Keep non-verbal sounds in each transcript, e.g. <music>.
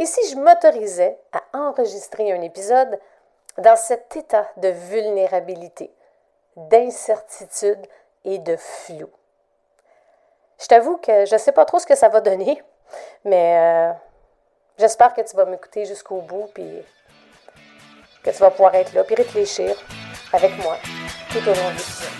Et si je m'autorisais à enregistrer un épisode dans cet état de vulnérabilité, d'incertitude et de flou? Je t'avoue que je ne sais pas trop ce que ça va donner, mais euh, j'espère que tu vas m'écouter jusqu'au bout, puis que tu vas pouvoir être là, puis réfléchir avec moi tout au long de l'épisode.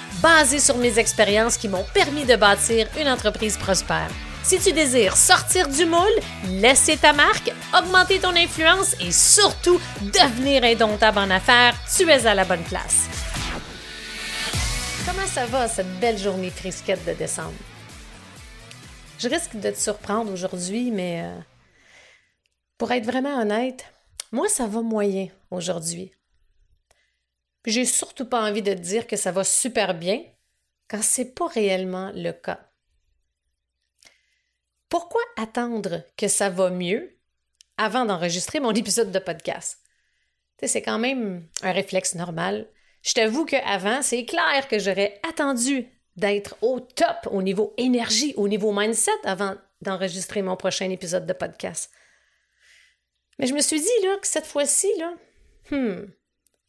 basées sur mes expériences qui m'ont permis de bâtir une entreprise prospère. Si tu désires sortir du moule, laisser ta marque, augmenter ton influence et surtout devenir indomptable en affaires, tu es à la bonne place. Comment ça va cette belle journée frisquette de décembre? Je risque de te surprendre aujourd'hui, mais euh, pour être vraiment honnête, moi ça va moyen aujourd'hui. Puis j'ai surtout pas envie de dire que ça va super bien quand c'est pas réellement le cas. Pourquoi attendre que ça va mieux avant d'enregistrer mon <laughs> épisode de podcast? C'est quand même un réflexe normal. Je t'avoue qu'avant, c'est clair que j'aurais attendu d'être au top au niveau énergie, au niveau mindset avant d'enregistrer mon prochain épisode de podcast. Mais je me suis dit là que cette fois-ci, là, hmm,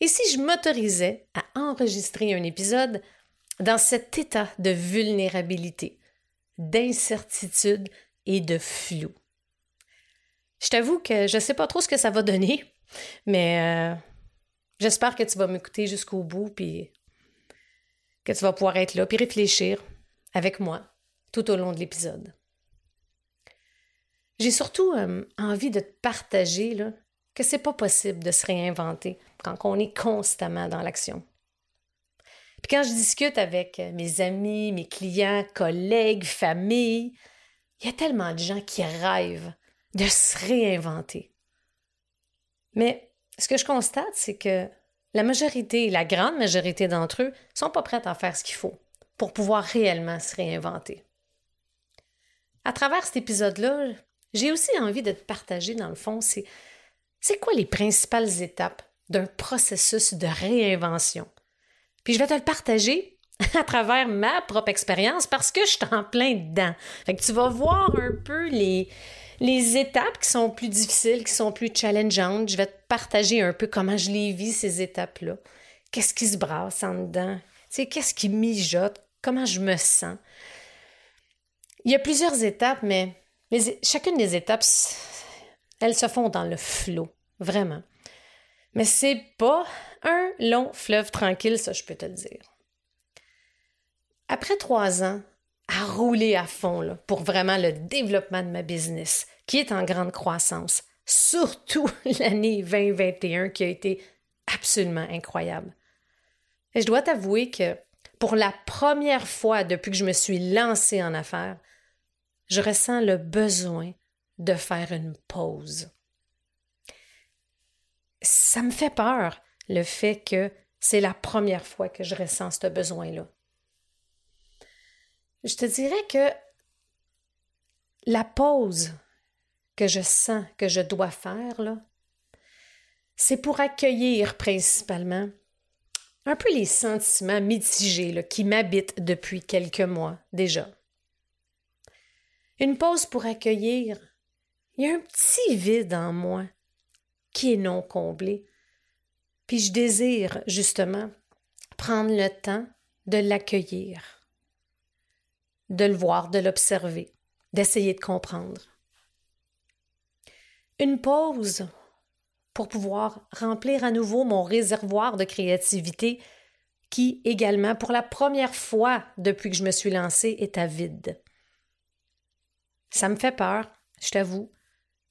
et si je m'autorisais à enregistrer un épisode dans cet état de vulnérabilité, d'incertitude et de flou? Je t'avoue que je ne sais pas trop ce que ça va donner, mais euh, j'espère que tu vas m'écouter jusqu'au bout, puis que tu vas pouvoir être là, puis réfléchir avec moi tout au long de l'épisode. J'ai surtout euh, envie de te partager que c'est pas possible de se réinventer quand on est constamment dans l'action. Puis quand je discute avec euh, mes amis, mes clients, collègues, famille, il y a tellement de gens qui rêvent de se réinventer. Mais ce que je constate, c'est que la majorité, la grande majorité d'entre eux, sont pas prêts à faire ce qu'il faut pour pouvoir réellement se réinventer. À travers cet épisode-là, j'ai aussi envie de te partager, dans le fond, c'est c'est quoi les principales étapes d'un processus de réinvention? Puis je vais te le partager <laughs> à travers ma propre expérience parce que je suis en plein dedans. Fait que tu vas voir un peu les, les étapes qui sont plus difficiles, qui sont plus challengeantes. Je vais te partager un peu comment je les vis, ces étapes-là. Qu'est-ce qui se brasse en dedans? Tu qu'est-ce qui mijote? Comment je me sens? Il y a plusieurs étapes, mais, mais chacune des étapes, elles se font dans le flot, vraiment. Mais c'est pas un long fleuve tranquille, ça, je peux te le dire. Après trois ans à rouler à fond pour vraiment le développement de ma business, qui est en grande croissance, surtout <laughs> l'année 2021 qui a été absolument incroyable. Et je dois t'avouer que pour la première fois depuis que je me suis lancée en affaires, je ressens le besoin de faire une pause. Ça me fait peur, le fait que c'est la première fois que je ressens ce besoin-là. Je te dirais que la pause que je sens que je dois faire, c'est pour accueillir principalement un peu les sentiments mitigés qui m'habitent depuis quelques mois déjà. Une pause pour accueillir il y a un petit vide en moi qui est non comblé. Puis je désire justement prendre le temps de l'accueillir, de le voir, de l'observer, d'essayer de comprendre. Une pause pour pouvoir remplir à nouveau mon réservoir de créativité qui également, pour la première fois depuis que je me suis lancée, est à vide. Ça me fait peur, je t'avoue,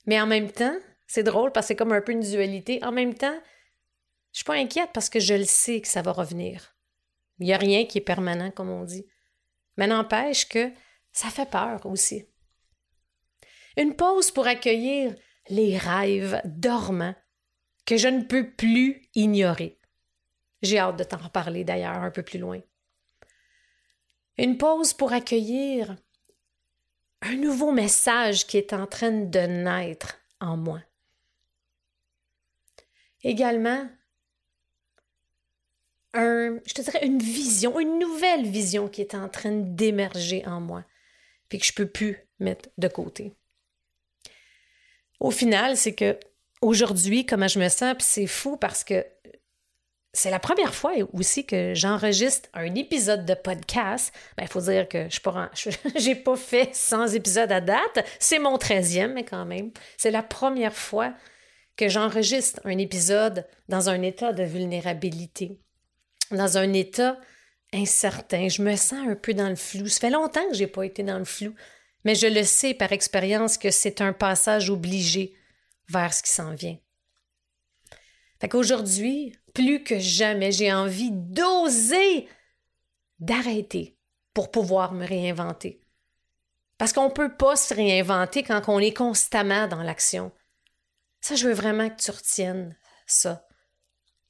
mais en même temps, c'est drôle parce que c'est comme un peu une dualité. En même temps, je suis pas inquiète parce que je le sais que ça va revenir. Il n'y a rien qui est permanent, comme on dit. Mais n'empêche que ça fait peur aussi. Une pause pour accueillir les rêves dormants que je ne peux plus ignorer. J'ai hâte de t'en reparler d'ailleurs un peu plus loin. Une pause pour accueillir un nouveau message qui est en train de naître en moi. Également, un, je te dirais une vision, une nouvelle vision qui est en train d'émerger en moi, puis que je peux plus mettre de côté. Au final, c'est que aujourd'hui, comment je me sens, puis c'est fou parce que c'est la première fois aussi que j'enregistre un épisode de podcast. Il ben, faut dire que je n'ai pas, <laughs> pas fait 100 épisodes à date. C'est mon 13e, mais quand même. C'est la première fois que j'enregistre un épisode dans un état de vulnérabilité, dans un état incertain. Je me sens un peu dans le flou. Ça fait longtemps que je n'ai pas été dans le flou, mais je le sais par expérience que c'est un passage obligé vers ce qui s'en vient. Fait qu'aujourd'hui, plus que jamais, j'ai envie d'oser d'arrêter pour pouvoir me réinventer. Parce qu'on ne peut pas se réinventer quand on est constamment dans l'action. Ça, je veux vraiment que tu retiennes ça.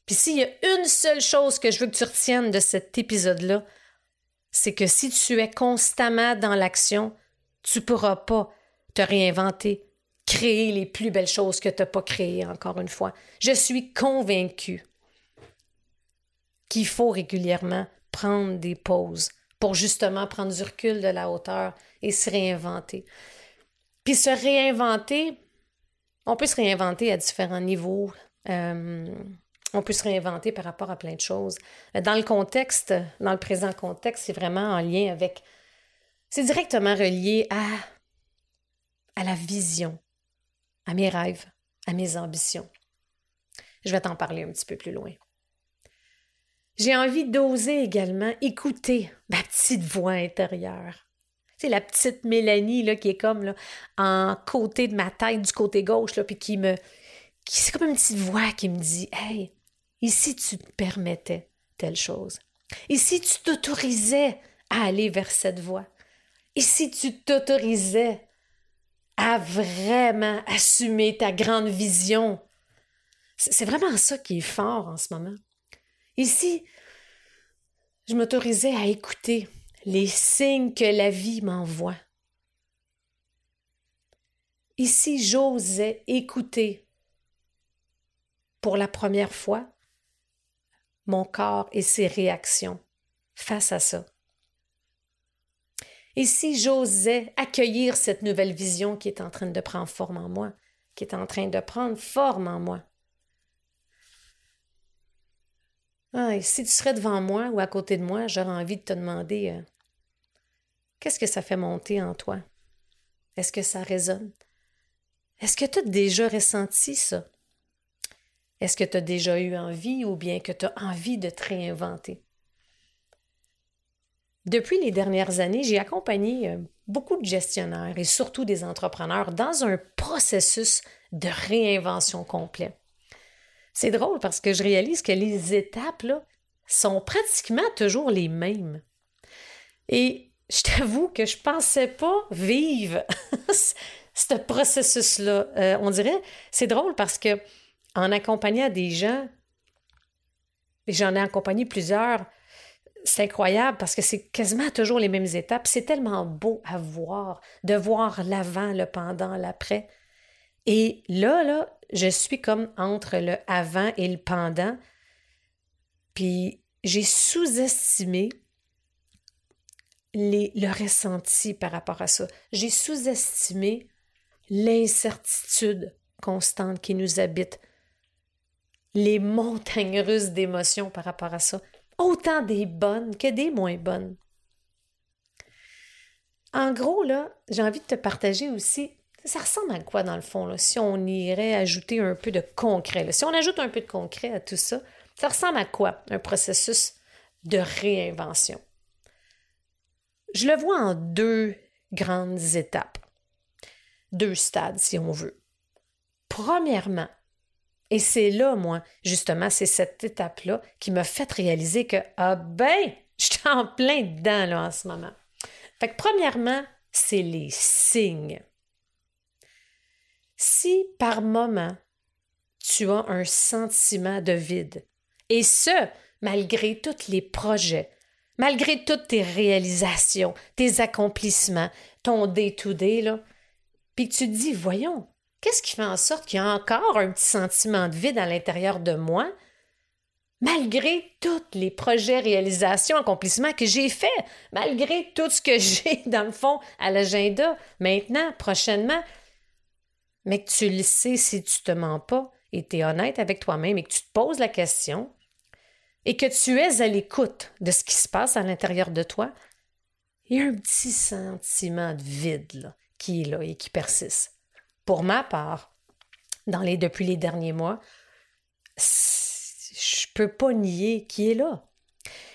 Puis s'il y a une seule chose que je veux que tu retiennes de cet épisode-là, c'est que si tu es constamment dans l'action, tu ne pourras pas te réinventer, créer les plus belles choses que tu n'as pas créées, encore une fois. Je suis convaincue qu'il faut régulièrement prendre des pauses pour justement prendre du recul de la hauteur et se réinventer. Puis se réinventer, on peut se réinventer à différents niveaux. Euh, on peut se réinventer par rapport à plein de choses. Dans le contexte, dans le présent contexte, c'est vraiment en lien avec... C'est directement relié à, à la vision, à mes rêves, à mes ambitions. Je vais t'en parler un petit peu plus loin. J'ai envie d'oser également écouter ma petite voix intérieure. C'est la petite Mélanie qui est comme là, en côté de ma tête, du côté gauche, là, puis qui me. Qui, c'est comme une petite voix qui me dit Hey, ici tu te permettais telle chose. Ici tu t'autorisais à aller vers cette voie. Ici tu t'autorisais à vraiment assumer ta grande vision. C'est vraiment ça qui est fort en ce moment. Ici, je m'autorisais à écouter les signes que la vie m'envoie. Ici, j'osais écouter pour la première fois mon corps et ses réactions face à ça. Et si j'osais accueillir cette nouvelle vision qui est en train de prendre forme en moi, qui est en train de prendre forme en moi. Ah, si tu serais devant moi ou à côté de moi, j'aurais envie de te demander euh, qu'est-ce que ça fait monter en toi? Est-ce que ça résonne? Est-ce que tu as déjà ressenti ça? Est-ce que tu as déjà eu envie ou bien que tu as envie de te réinventer? Depuis les dernières années, j'ai accompagné euh, beaucoup de gestionnaires et surtout des entrepreneurs dans un processus de réinvention complet. C'est drôle parce que je réalise que les étapes sont pratiquement toujours les mêmes. Et je t'avoue que je ne pensais pas vivre <laughs> ce processus-là. Euh, on dirait, c'est drôle parce que en accompagnant des gens, et j'en ai accompagné plusieurs, c'est incroyable parce que c'est quasiment toujours les mêmes étapes. C'est tellement beau à voir, de voir l'avant, le pendant, l'après. Et là, là, je suis comme entre le avant et le pendant. Puis j'ai sous-estimé le ressenti par rapport à ça. J'ai sous-estimé l'incertitude constante qui nous habite, les montagnes russes d'émotions par rapport à ça autant des bonnes que des moins bonnes. En gros, là, j'ai envie de te partager aussi, ça ressemble à quoi dans le fond, là, si on irait ajouter un peu de concret. Si on ajoute un peu de concret à tout ça, ça ressemble à quoi un processus de réinvention? Je le vois en deux grandes étapes, deux stades si on veut. Premièrement, et c'est là, moi, justement, c'est cette étape-là qui m'a fait réaliser que, ah ben, <laughs> je suis en plein dedans, là, en ce moment. Fait que, premièrement, c'est les signes. Si par moment tu as un sentiment de vide, et ce, malgré tous les projets, malgré toutes tes réalisations, tes accomplissements, ton day-to-day, là, puis tu te dis, voyons, qu'est-ce qui fait en sorte qu'il y a encore un petit sentiment de vide à l'intérieur de moi, malgré tous les projets, réalisations, accomplissements que j'ai faits, malgré tout ce que <laughs> j'ai, dans le fond, à l'agenda, maintenant, prochainement, mais que tu le sais si tu te mens pas et tu es honnête avec toi-même et que tu te poses la question et que tu es à l'écoute de ce qui se passe à l'intérieur de toi, il y a un petit sentiment de vide qui est là et qui persiste. Pour ma part, depuis les derniers mois, je peux pas nier qui est là.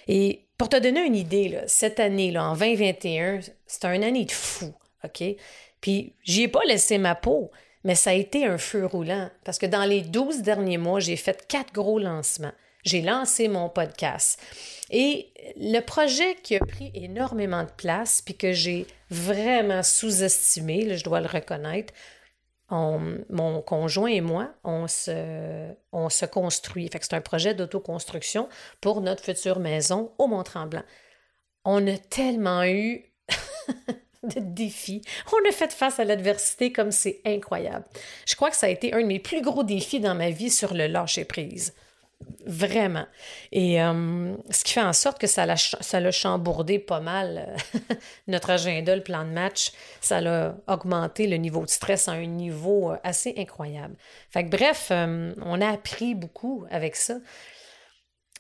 Et pour te donner une idée, cette année, là, en 2021, c'est une année de fou, OK? Puis j'y ai pas laissé ma peau, mais ça a été un feu roulant parce que dans les 12 derniers mois, j'ai fait quatre gros lancements. J'ai lancé mon podcast. Et le projet qui a pris énormément de place, puis que j'ai vraiment sous-estimé, je dois le reconnaître, mon conjoint et moi, on se, on se construit. C'est un projet d'autoconstruction pour notre future maison au Mont-Tremblant. On a tellement eu <laughs> <laughs> de défis. On a fait face à l'adversité comme c'est incroyable. Je crois que ça a été un de mes plus gros défis dans ma vie sur le lâcher-prise. Vraiment. Et euh, ce qui fait en sorte que ça l'a, ça chambourdé pas mal euh, <laughs> notre agenda, le plan de match. Ça l'a augmenté le niveau de stress à un niveau euh, assez incroyable. Bref, on a appris beaucoup avec ça.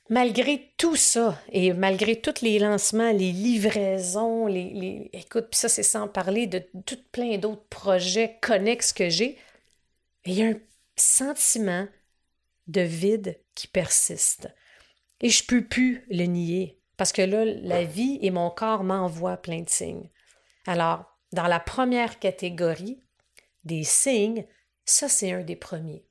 Malgré tout ça, et malgré tous les lancements, les livraisons, les, les... écoute, puis ça c'est sans parler de tout plein d'autres projets connexes que j'ai, il y a un sentiment de vide qui persiste. Et je peux plus le nier, parce que là, la vie et mon corps m'envoient plein de signes. Alors, dans la première catégorie des signes, ça c'est un des premiers.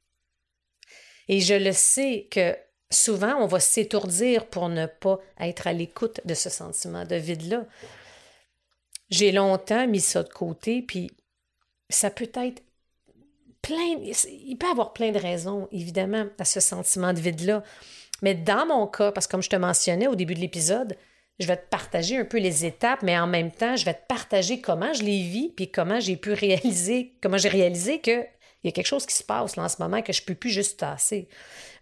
Et je le sais que souvent, on va s'étourdir pour ne pas être à l'écoute de ce sentiment de vide-là. J'ai longtemps mis ça de côté, puis ça peut être plein, il peut avoir plein de raisons, évidemment, à ce sentiment de vide-là. Mais dans mon cas, parce que comme je te mentionnais au début de l'épisode, je vais te partager un peu les étapes, mais en même temps, je vais te partager comment je les vis, puis comment j'ai pu réaliser, comment j'ai réalisé qu'il y a quelque chose qui se passe là, en ce moment que je ne peux plus juste tasser.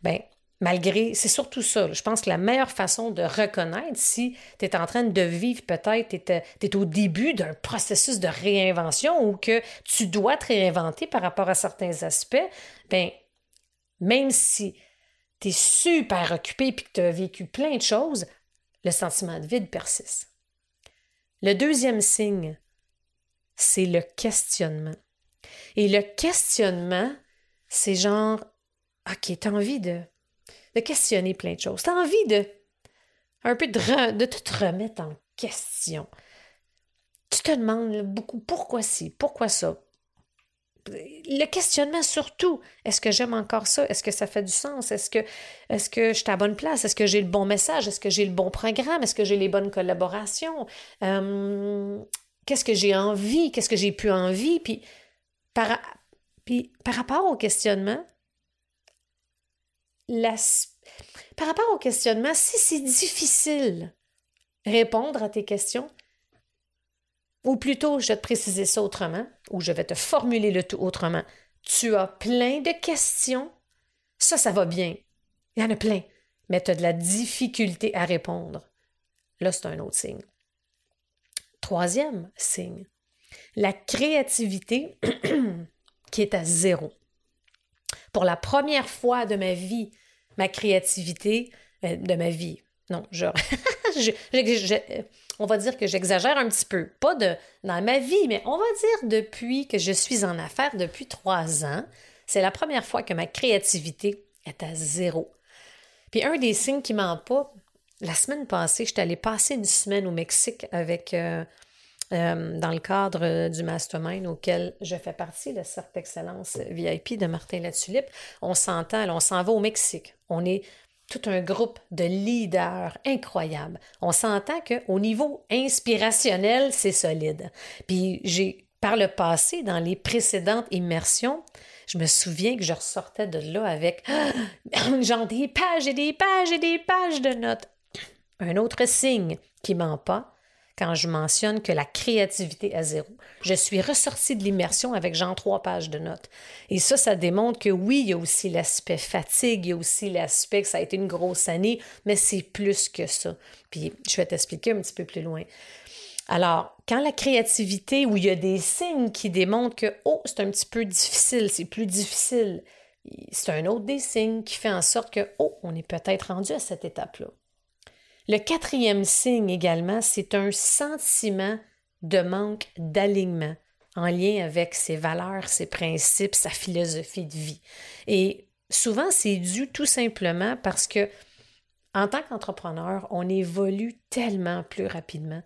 Ben, malgré, c'est surtout ça. Je pense que la meilleure façon de reconnaître si tu es en train de vivre peut-être, tu es, au début d'un processus de réinvention ou que tu dois te réinventer par rapport à certains aspects, ben même si tu es super occupé et que tu as vécu plein de choses, le sentiment de vide persiste. Le deuxième signe, c'est le questionnement. Et le questionnement, c'est genre, OK, tu as envie de de questionner plein de choses. Tu as envie de un peu de, de te remettre en question. Tu te demandes beaucoup pourquoi ci, pourquoi ça? Le questionnement surtout, est-ce que j'aime encore ça? Est-ce que ça fait du sens? Est-ce que, est que je suis à bonne place? Est-ce que j'ai le bon message? Est-ce que j'ai le bon programme? Est-ce que j'ai les bonnes collaborations? Hum, qu'est-ce que j'ai envie? Qu'est-ce que j'ai plus envie? Puis par, puis par rapport au questionnement, par rapport au questionnement, si c'est difficile répondre à tes questions, ou plutôt, je vais te préciser ça autrement, ou je vais te formuler le tout autrement. Tu as plein de questions, ça, ça va bien. Il y en a plein, mais tu as de la difficulté à répondre. Là, c'est un autre signe. Troisième signe, la créativité <clears throat> qui est à zéro. Pour la première fois de ma vie, ma créativité, euh, de ma vie, non, genre, <laughs> on va dire que j'exagère un petit peu. Pas de dans ma vie, mais on va dire depuis que je suis en affaires depuis trois ans, c'est la première fois que ma créativité est à zéro. Puis un des signes qui ment pas, la semaine passée, j'étais allée passer une semaine au Mexique avec euh, euh, dans le cadre du mastermind auquel je fais partie, le Cercle d'excellence VIP de Martin Latulippe. On s'entend, on s'en va au Mexique. On est tout un groupe de leaders incroyables. On s'entend qu'au niveau inspirationnel, c'est solide. Puis j'ai par le passé, dans les précédentes immersions, je me souviens que je ressortais de là avec <gasps> genre des pages et des pages et des pages de notes. Un autre signe qui ment pas, quand je mentionne que la créativité à zéro. Je suis ressortie de l'immersion avec genre trois pages de notes. Et ça, ça démontre que oui, il y a aussi l'aspect fatigue, il y a aussi l'aspect que ça a été une grosse année, mais c'est plus que ça. Puis je vais t'expliquer un petit peu plus loin. Alors, quand la créativité, où il y a des signes qui démontrent que, oh, c'est un petit peu difficile, c'est plus difficile, c'est un autre des signes qui fait en sorte que, oh, on est peut-être rendu à cette étape-là. Le quatrième signe également, c'est un sentiment de manque d'alignement en lien avec ses valeurs, ses principes, sa philosophie de vie. Et souvent, c'est dû tout simplement parce que, en tant qu'entrepreneur, on évolue tellement plus rapidement.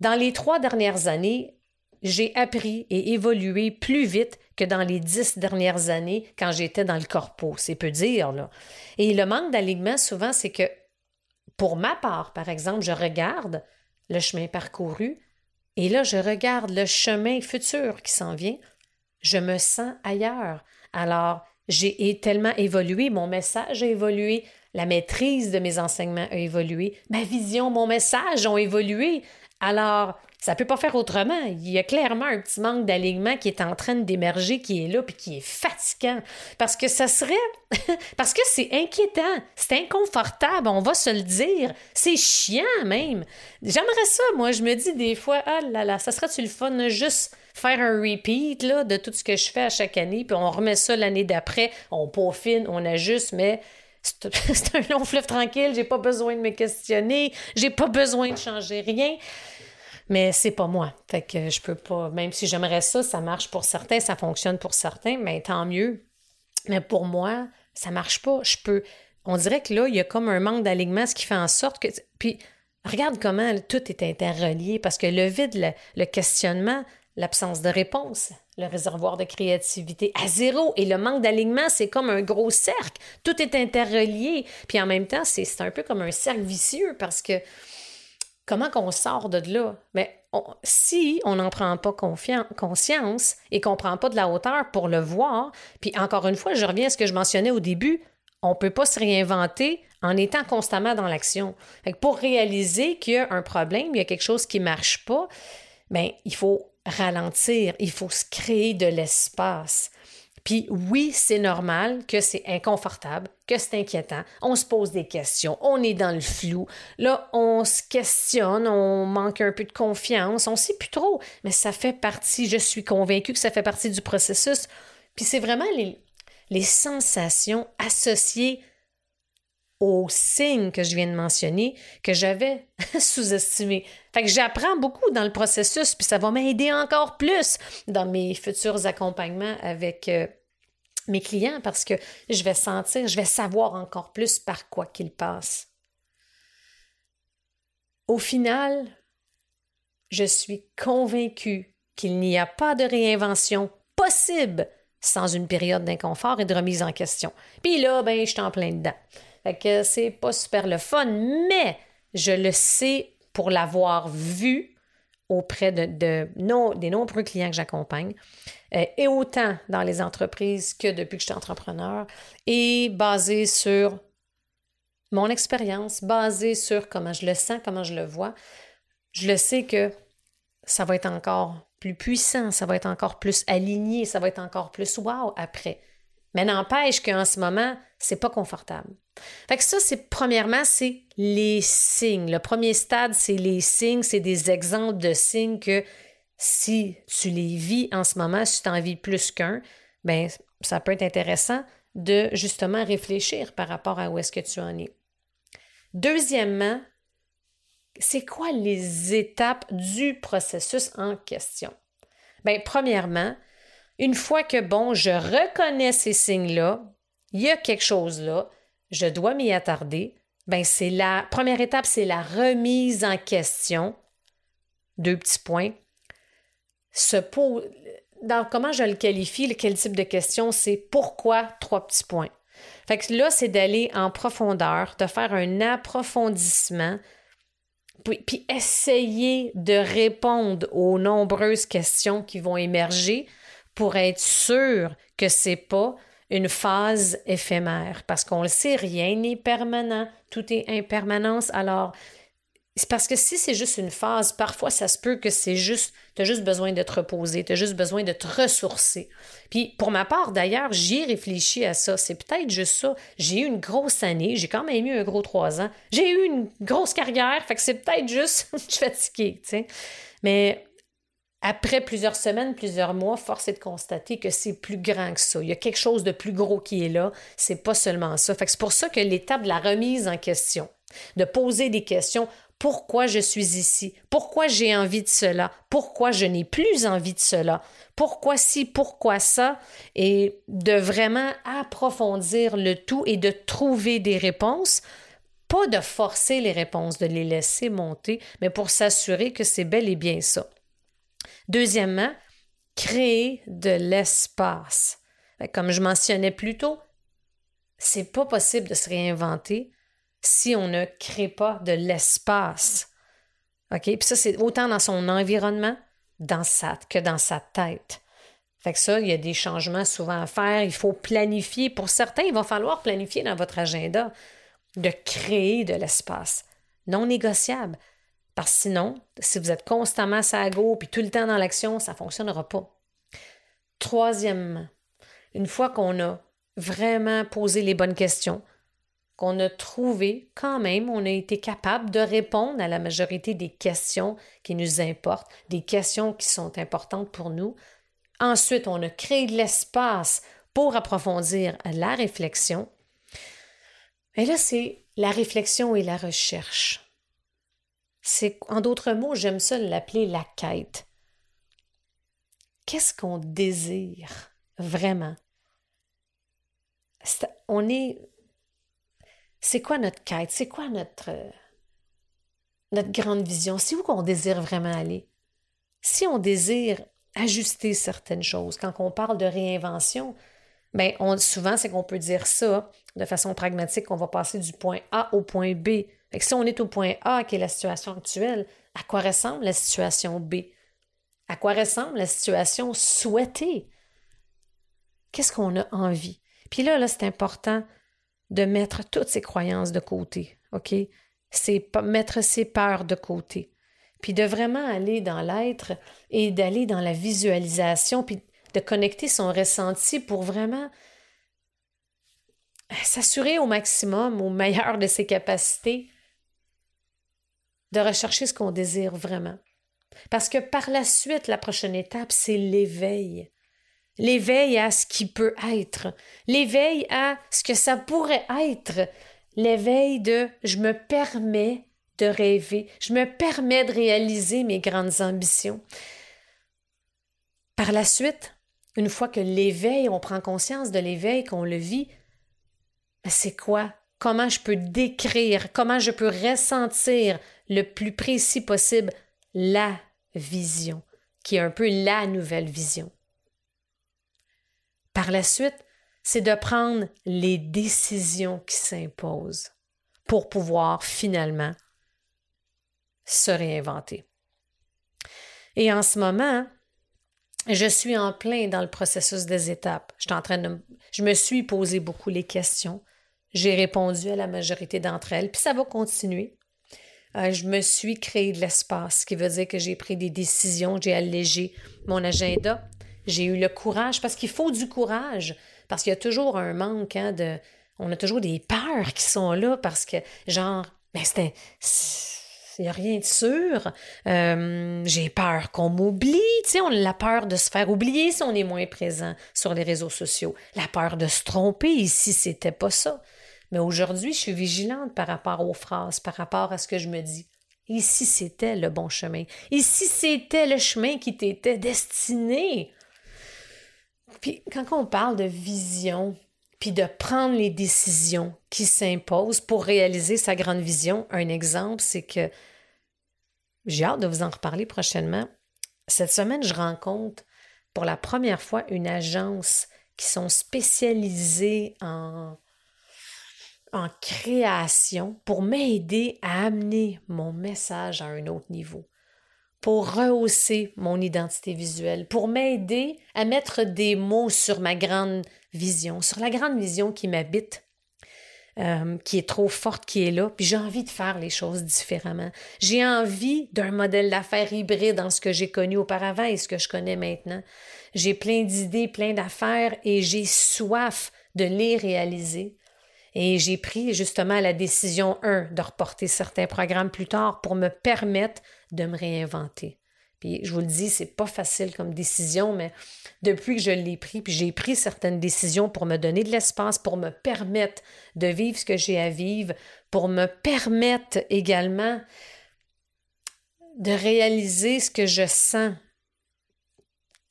Dans les trois dernières années, j'ai appris et évolué plus vite que dans les dix dernières années quand j'étais dans le corpo. C'est peu dire, là. Et le manque d'alignement, souvent, c'est que pour ma part, par exemple, je regarde le chemin parcouru et là, je regarde le chemin futur qui s'en vient. Je me sens ailleurs. Alors, j'ai tellement évolué, mon message a évolué, la maîtrise de mes enseignements a évolué, ma vision, mon message ont évolué. Alors, ça ne peut pas faire autrement. Il y a clairement un petit manque d'alignement qui est en train d'émerger, qui est là, puis qui est fatigant. Parce que ça serait... <laughs> Parce que c'est inquiétant, c'est inconfortable, on va se le dire. C'est chiant même. J'aimerais ça, moi. Je me dis des fois, ah là là, ça serait-tu le fun juste faire un repeat là, de tout ce que je fais à chaque année, puis on remet ça l'année d'après, on peaufine, on ajuste, mais c'est un <laughs> long fleuve tranquille, j'ai pas besoin de me questionner, j'ai pas besoin de changer rien. Mais c'est pas moi. Fait que je peux pas, même si j'aimerais ça, ça marche pour certains, ça fonctionne pour certains, mais tant mieux. Mais pour moi, ça marche pas. Je peux. On dirait que là, il y a comme un manque d'alignement, ce qui fait en sorte que. Puis, regarde comment tout est interrelié, parce que le vide, le, questionnement, l'absence de réponse, le réservoir de créativité à zéro et le manque d'alignement, c'est comme un gros cercle. Tout est interrelié. Puis en même temps, c'est un peu comme un cercle vicieux parce que Comment qu'on sort de là? Mais si on n'en prend pas conscience et qu'on ne prend pas de la hauteur pour le voir, puis encore une fois, je reviens à ce que je mentionnais au début, on ne peut pas se réinventer en étant constamment dans l'action. Pour réaliser qu'il y a un problème, il y a quelque chose qui ne marche pas, bien, il faut ralentir, il faut se créer de l'espace. Puis oui, c'est normal que c'est inconfortable, que c'est inquiétant. On se pose des questions, on est dans le flou. Là, on se questionne, on manque un peu de confiance, on ne sait plus trop, mais ça fait partie, je suis convaincue que ça fait partie du processus. Puis c'est vraiment les, sensations associées aux signes que je viens de mentionner que j'avais <laughs> sous-estimés. Fait que j'apprends beaucoup dans le processus, puis ça va m'aider encore plus dans mes futurs accompagnements avec euh, mes clients parce que je vais sentir, je vais savoir encore plus par quoi qu'ils passent. Au final, je suis convaincue qu'il n'y a pas de réinvention possible sans une période d'inconfort et de remise en question. Puis là, ben, je suis en plein dedans. Que c'est pas super le fun, mais je le sais pour l'avoir vu auprès de, des nombreux clients que j'accompagne, euh, et autant dans les entreprises que depuis que je suis entrepreneur, et basé sur mon expérience, basé sur comment je le sens, comment je le vois, je le sais que ça va être encore plus puissant, ça va être encore plus aligné, ça va être encore plus wow après. Mais n'empêche qu'en ce moment, c'est pas confortable. Fait que ça, c'est premièrement, c'est les signes. Le premier stade, c'est les signes, c'est des exemples de signes que si tu les vis en ce moment, si tu en vis plus qu'un, ben ça peut être intéressant de justement réfléchir par rapport à où est-ce que tu en es. Deuxièmement, c'est quoi les étapes du processus en question? Bien, premièrement, une fois que, bon, je reconnais ces signes-là, il y a quelque chose là, je dois m'y attarder, ben c'est la première étape, c'est la remise en question. Deux petits points. Dans comment je le qualifie, quel type de question, c'est pourquoi? Trois petits points. Fait que là, c'est d'aller en profondeur, de faire un approfondissement puis, puis essayer de répondre aux nombreuses questions qui vont émerger pour être sûr que c'est pas une phase éphémère. Parce qu'on le sait, rien n'est permanent, tout est impermanence. Alors, c'est parce que si c'est juste une phase, parfois ça se peut que c'est juste, tu as juste besoin de te reposer, tu as juste besoin de te ressourcer. Puis pour ma part d'ailleurs, j'y ai réfléchi à ça. C'est peut-être juste ça. J'ai eu une grosse année, j'ai quand même eu un gros trois ans. J'ai eu une grosse carrière, fait que c'est peut-être juste, <laughs> je suis fatiguée, tu sais. Mais après plusieurs semaines, plusieurs mois, force est de constater que c'est plus grand que ça. Il y a quelque chose de plus gros qui est là. C'est pas seulement ça. Fait c'est pour ça que l'étape de la remise en question, de poser des questions, pourquoi je suis ici, pourquoi j'ai envie de cela, pourquoi je n'ai plus envie de cela, pourquoi ci, pourquoi ça, et de vraiment approfondir le tout et de trouver des réponses, pas de forcer les réponses, de les laisser monter, mais pour s'assurer que c'est bel et bien ça. Deuxièmement, créer de l'espace. Comme je mentionnais plus tôt, c'est pas possible de se réinventer si on ne crée pas de l'espace. OK? Puis ça, c'est autant dans son environnement dans sa, que dans sa tête. Fait que ça, il y a des changements souvent à faire. Il faut planifier. Pour certains, il va falloir planifier dans votre agenda de créer de l'espace non négociable. Parce que sinon, si vous êtes constamment à go puis tout le temps dans l'action, ça ne fonctionnera pas. Troisièmement, une fois qu'on a vraiment posé les bonnes questions, qu'on a trouvé quand même, on a été capable de répondre à la majorité des questions qui nous importent, des questions qui sont importantes pour nous. Ensuite, on a créé de l'espace pour approfondir la réflexion. Et là, c'est la réflexion et la recherche. C'est, en d'autres mots, j'aime ça l'appeler la quête. Qu'est-ce qu'on désire vraiment? on est c'est quoi notre quête? C'est quoi notre, notre grande vision? C'est où qu'on désire vraiment aller? Si on désire ajuster certaines choses, quand on parle de réinvention, bien, souvent, c'est qu'on peut dire ça de façon pragmatique, qu'on va passer du point A au point B. Fait si on est au point A, qui est la situation actuelle, à quoi ressemble la situation B? À quoi ressemble la situation souhaitée? Qu'est-ce qu'on a envie? Puis là, là, c'est important de mettre toutes ses croyances de côté, OK? C'est mettre ses peurs de côté. Puis de vraiment aller dans l'être et d'aller dans la visualisation, puis de connecter son ressenti pour vraiment s'assurer au maximum, au meilleur de ses capacités, de rechercher ce qu'on désire vraiment. Parce que par la suite, la prochaine étape, c'est l'éveil l'éveil à ce qui peut être, l'éveil à ce que ça pourrait être, l'éveil de je me permets de rêver, je me permets de réaliser mes grandes ambitions. Par la suite, une fois que l'éveil, on prend conscience de l'éveil, qu'on le vit, ben, c'est quoi? Comment je peux décrire, comment je peux ressentir le plus précis possible la vision, qui est un peu la nouvelle vision. Par la suite, c'est de prendre les décisions qui s'imposent pour pouvoir finalement se réinventer. Et en ce moment, je suis en plein dans le processus des étapes. Je, me suis posé beaucoup les questions. J'ai répondu à la majorité d'entre elles, puis ça va continuer. Euh, je me suis créé de l'espace, ce qui veut dire que j'ai pris des décisions, j'ai allégé mon agenda, j'ai eu le courage, parce qu'il faut du courage, parce qu'il y a toujours un manque hein, de... On a toujours des peurs qui sont là, parce que, genre, ben c'était... Il n'y a rien de sûr. Euh, j'ai peur qu'on m'oublie. Tu sais, on a la peur de se faire oublier si on est moins présent sur les réseaux sociaux. La peur de se tromper ici, c'était pas ça. Mais aujourd'hui, je suis vigilante par rapport aux phrases, par rapport à ce que je me dis. Ici, c'était le bon chemin. Ici, c'était le chemin qui t'était destiné. Puis quand on parle de vision, puis de prendre les décisions qui s'imposent pour réaliser sa grande vision, un exemple, c'est que j'ai hâte de vous en reparler prochainement. Cette semaine, je rencontre pour la première fois une agence qui sont spécialisées en création pour m'aider à amener mon message à un autre niveau, pour rehausser mon identité visuelle, pour m'aider à mettre des mots sur ma grande vision, sur la grande vision qui m'habite, euh, qui est trop forte, qui est là, puis j'ai envie de faire les choses différemment. J'ai envie d'un modèle d'affaires hybride dans ce que j'ai connu auparavant et ce que je connais maintenant. J'ai plein d'idées, plein d'affaires et j'ai soif de les réaliser. Et j'ai pris justement la décision, un, de reporter certains programmes plus tard pour me permettre de me réinventer. Puis je vous le dis, c'est pas facile comme décision, mais depuis que je l'ai pris, puis j'ai pris certaines décisions pour me donner de l'espace, pour me permettre de vivre ce que j'ai à vivre, pour me permettre également de réaliser ce que je sens,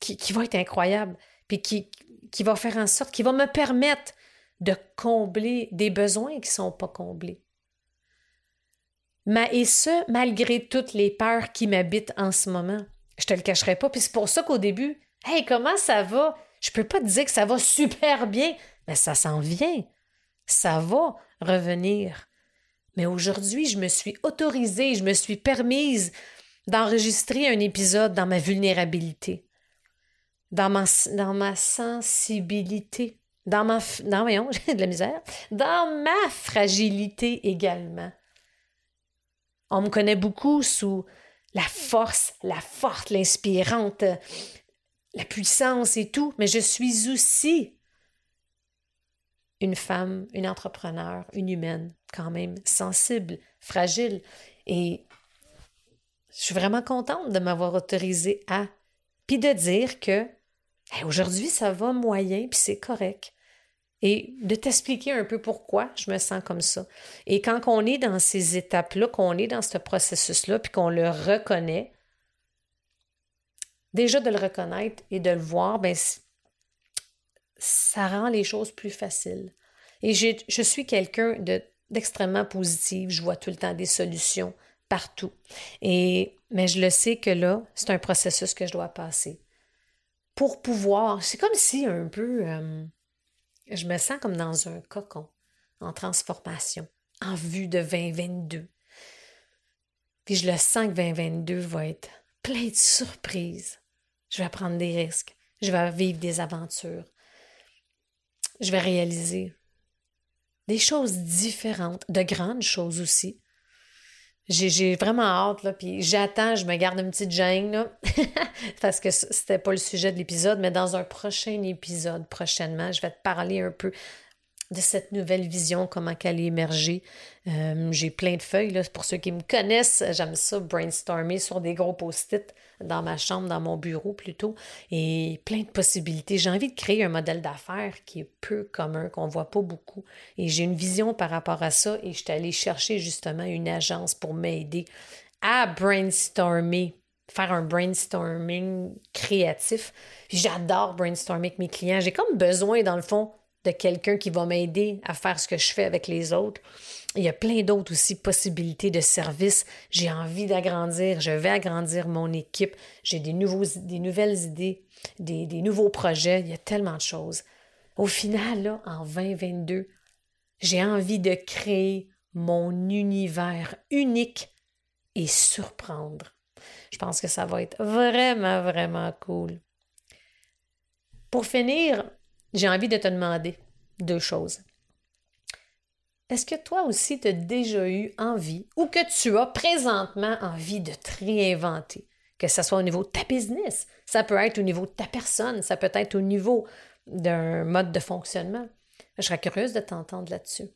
qui, qui va être incroyable, puis qui, qui va faire en sorte, qui va me permettre de combler des besoins qui ne sont pas comblés. Mais, et ce, malgré toutes les peurs qui m'habitent en ce moment. Je te le cacherai pas. Puis c'est pour ça qu'au début, Hey, comment ça va? Je peux pas te dire que ça va super bien, mais ça s'en vient. Ça va revenir. Mais aujourd'hui, je me suis autorisée, je me suis permise d'enregistrer un épisode dans ma vulnérabilité, dans ma sensibilité, dans ma, dans, voyons, <laughs> de la misère, dans ma fragilité également. On me connaît beaucoup sous la force, la forte, l'inspirante, la puissance et tout, mais je suis aussi une femme, une entrepreneur, une humaine, quand même sensible, fragile. Et je suis vraiment contente de m'avoir autorisée à, puis de dire que aujourd'hui ça va moyen, puis c'est correct et de t'expliquer un peu pourquoi je me sens comme ça. Et quand on est dans ces étapes-là, qu'on est dans ce processus-là, puis qu'on le reconnaît, déjà de le reconnaître et de le voir, ben, ça rend les choses plus faciles. Et je suis quelqu'un d'extrêmement positif, je vois tout le temps des solutions partout. Et, mais je le sais que là, c'est un processus que je dois passer. Pour pouvoir, c'est comme si un peu... Euh, je me sens comme dans un cocon, en transformation, en vue de 2022. Puis je le sens que 2022 va être plein de surprises. Je vais prendre des risques. Je vais vivre des aventures. Je vais réaliser des choses différentes, de grandes choses aussi. J'ai vraiment hâte, là, puis j'attends, je me garde une petite gêne, là, <laughs> parce que c'était pas le sujet de l'épisode, mais dans un prochain épisode, prochainement, je vais te parler un peu de cette nouvelle vision, comment qu'elle est émergée. Euh, j'ai plein de feuilles, pour ceux qui me connaissent, j'aime ça brainstormer sur des gros post-it dans ma chambre, dans mon bureau plutôt, et plein de possibilités. J'ai envie de créer un modèle d'affaires qui est peu commun, qu'on voit pas beaucoup. Et j'ai une vision par rapport à ça, et je suis allée chercher justement une agence pour m'aider à brainstormer faire un brainstorming créatif. J'adore brainstormer avec mes clients. J'ai comme besoin, dans le fond, de quelqu'un qui va m'aider à faire ce que je fais avec les autres. Il y a plein d'autres aussi possibilités de services. J'ai envie d'agrandir, je vais agrandir mon équipe. J'ai des, nouvelles idées, des, nouveaux projets. Il y a tellement de choses. Au final, en 2022, j'ai envie de créer mon univers unique et surprendre. Je pense que ça va être vraiment, vraiment cool. Pour finir, j'ai envie de te demander deux choses. Est-ce que toi aussi tu as déjà eu envie ou que tu as présentement envie de te réinventer? Que ce soit au niveau de ta business, ça peut être au niveau de ta personne, ça peut être au niveau d'un mode de fonctionnement. Je serais curieuse de t'entendre là-dessus.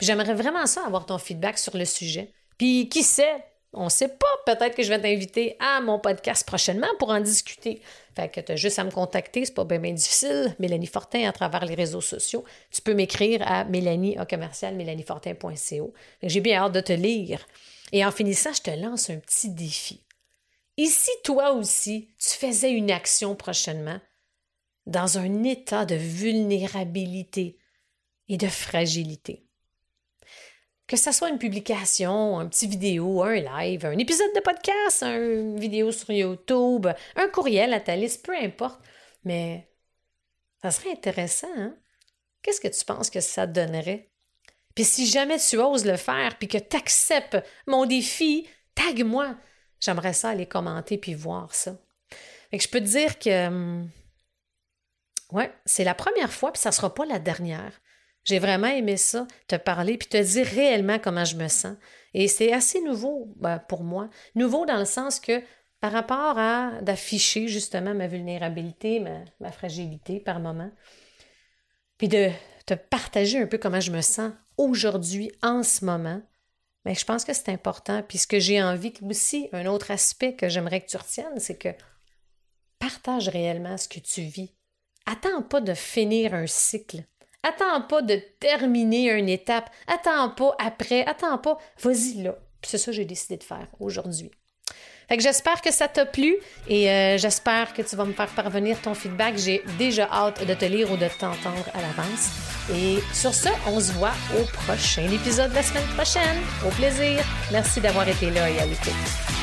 j'aimerais vraiment ça avoir ton feedback sur le sujet. Puis qui sait, on ne sait pas, peut-être que je vais t'inviter à mon podcast prochainement pour en discuter. Fait que tu as juste à me contacter, c'est pas bien, difficile. Mélanie Fortin à travers les réseaux sociaux. Tu peux m'écrire à mélanie commercial mélaniefortin.co. J'ai bien hâte de te lire. Et en finissant, je te lance un petit défi. Si toi aussi, tu faisais une action prochainement dans un état de vulnérabilité et de fragilité? Que ce soit une publication, un petit vidéo, un live, un épisode de podcast, une vidéo sur YouTube, un courriel à ta liste, peu importe. Mais ça serait intéressant, hein? Qu'est-ce que tu penses que ça donnerait? Puis si jamais tu oses le faire, puis que tu acceptes mon défi, tag-moi. J'aimerais ça aller commenter puis voir ça. Fait que je peux te dire que hum, ouais, c'est la première fois, puis ça ne sera pas la dernière. J'ai vraiment aimé ça, te parler, puis te dire réellement comment je me sens. Et c'est assez nouveau ben, pour moi. Nouveau dans le sens que par rapport à d'afficher justement ma vulnérabilité, ma, fragilité par moment, puis de te partager un peu comment je me sens aujourd'hui, en ce moment, mais je pense que c'est important. Puis ce que j'ai envie aussi, un autre aspect que j'aimerais que tu retiennes, c'est que partage réellement ce que tu vis. Attends pas de finir un cycle. Attends pas de terminer une étape. Attends pas après. Attends pas. Vas-y là. C'est ça que j'ai décidé de faire aujourd'hui. Fait que j'espère que ça t'a plu et euh, j'espère que tu vas me faire parvenir ton feedback. J'ai déjà hâte de te lire ou de t'entendre à l'avance. Et sur ce, on se voit au prochain épisode de la semaine prochaine. Au plaisir. Merci d'avoir été là et à l'écoute.